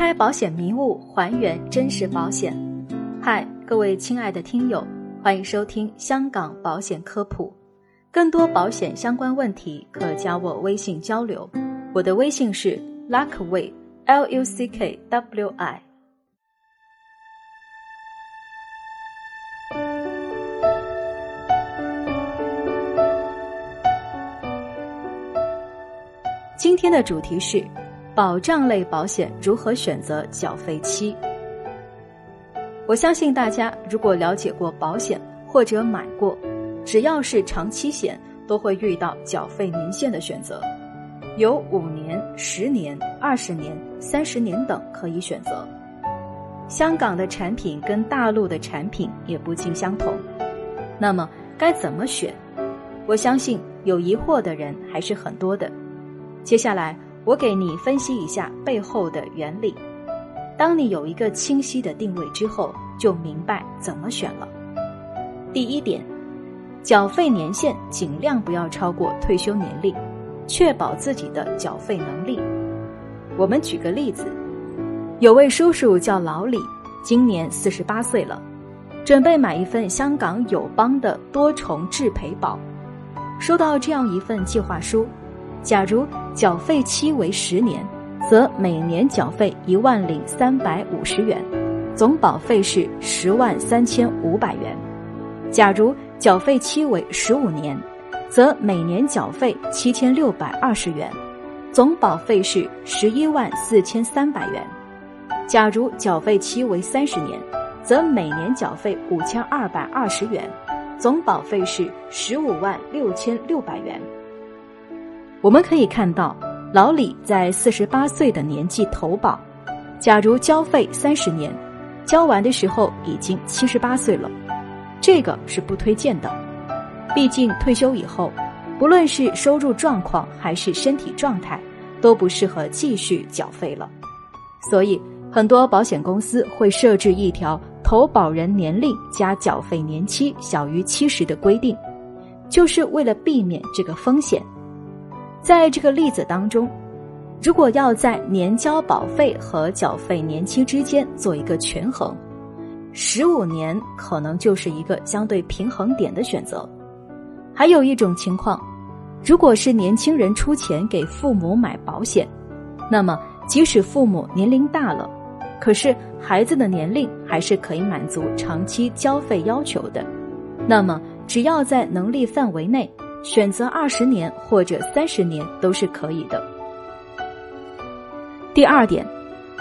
开保险迷雾，还原真实保险。嗨，各位亲爱的听友，欢迎收听香港保险科普。更多保险相关问题，可加我微信交流。我的微信是 Luckway，L U C K W I。今天的主题是。保障类保险如何选择缴费期？我相信大家如果了解过保险或者买过，只要是长期险，都会遇到缴费年限的选择，有五年、十年、二十年、三十年等可以选择。香港的产品跟大陆的产品也不尽相同，那么该怎么选？我相信有疑惑的人还是很多的。接下来。我给你分析一下背后的原理。当你有一个清晰的定位之后，就明白怎么选了。第一点，缴费年限尽量不要超过退休年龄，确保自己的缴费能力。我们举个例子，有位叔叔叫老李，今年四十八岁了，准备买一份香港友邦的多重质赔保。收到这样一份计划书。假如缴费期为十年，则每年缴费一万零三百五十元，总保费是十万三千五百元。假如缴费期为十五年，则每年缴费七千六百二十元，总保费是十一万四千三百元。假如缴费期为三十年，则每年缴费五千二百二十元，总保费是十五万六千六百元。我们可以看到，老李在四十八岁的年纪投保，假如交费三十年，交完的时候已经七十八岁了，这个是不推荐的。毕竟退休以后，不论是收入状况还是身体状态，都不适合继续缴费了。所以，很多保险公司会设置一条投保人年龄加缴费年期小于七十的规定，就是为了避免这个风险。在这个例子当中，如果要在年交保费和缴费年期之间做一个权衡，十五年可能就是一个相对平衡点的选择。还有一种情况，如果是年轻人出钱给父母买保险，那么即使父母年龄大了，可是孩子的年龄还是可以满足长期交费要求的，那么只要在能力范围内。选择二十年或者三十年都是可以的。第二点，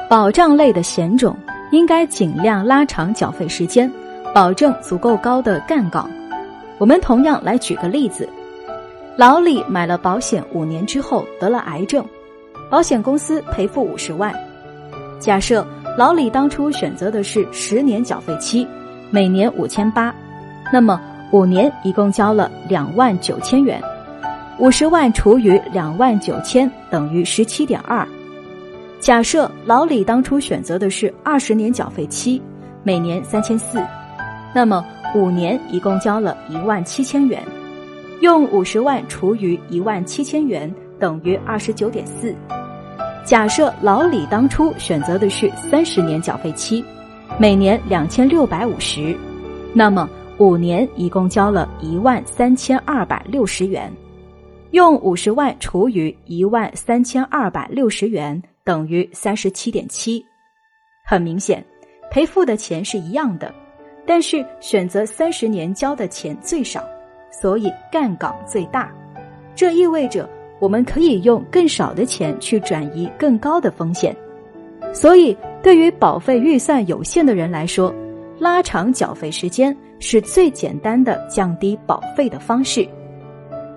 保障类的险种应该尽量拉长缴费时间，保证足够高的杠杆。我们同样来举个例子：老李买了保险五年之后得了癌症，保险公司赔付五十万。假设老李当初选择的是十年缴费期，每年五千八，那么。五年一共交了两万九千元，五十万除以两万九千等于十七点二。假设老李当初选择的是二十年缴费期，每年三千四，那么五年一共交了一万七千元，用五十万除以一万七千元等于二十九点四。假设老李当初选择的是三十年缴费期，每年两千六百五十，那么。五年一共交了一万三千二百六十元，用五十万除以一万三千二百六十元等于三十七点七。很明显，赔付的钱是一样的，但是选择三十年交的钱最少，所以杠杆最大。这意味着我们可以用更少的钱去转移更高的风险。所以，对于保费预算有限的人来说，拉长缴费时间。是最简单的降低保费的方式。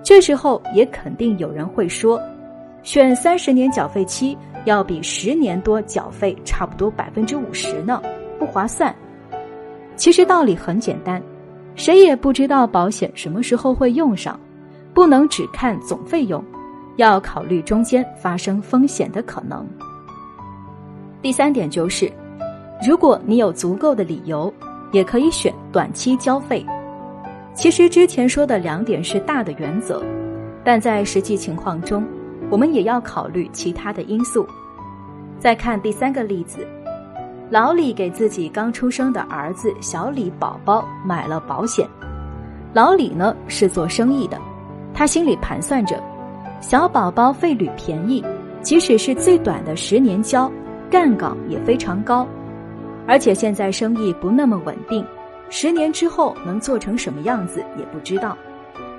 这时候也肯定有人会说，选三十年缴费期要比十年多缴费差不多百分之五十呢，不划算。其实道理很简单，谁也不知道保险什么时候会用上，不能只看总费用，要考虑中间发生风险的可能。第三点就是，如果你有足够的理由。也可以选短期交费。其实之前说的两点是大的原则，但在实际情况中，我们也要考虑其他的因素。再看第三个例子，老李给自己刚出生的儿子小李宝宝买了保险。老李呢是做生意的，他心里盘算着，小宝宝费率便宜，即使是最短的十年交，干岗也非常高，而且现在生意不那么稳定，十年之后能做成什么样子也不知道，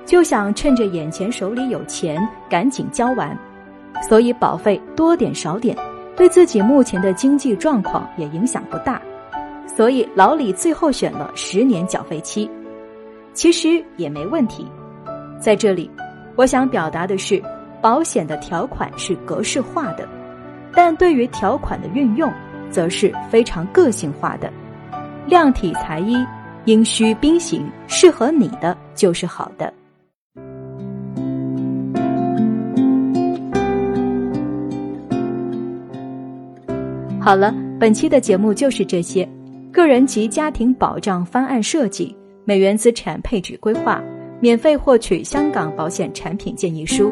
就想趁着眼前手里有钱，赶紧交完，所以保费多点少点，对自己目前的经济状况也影响不大，所以老李最后选了十年缴费期。其实也没问题，在这里，我想表达的是，保险的条款是格式化的，但对于条款的运用，则是非常个性化的，量体裁衣，因需并行，适合你的就是好的。好了，本期的节目就是这些，个人及家庭保障方案设计。美元资产配置规划，免费获取香港保险产品建议书，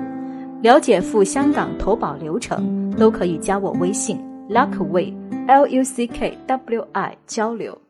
了解赴香港投保流程，都可以加我微信 Luckway L U C K W I 交流。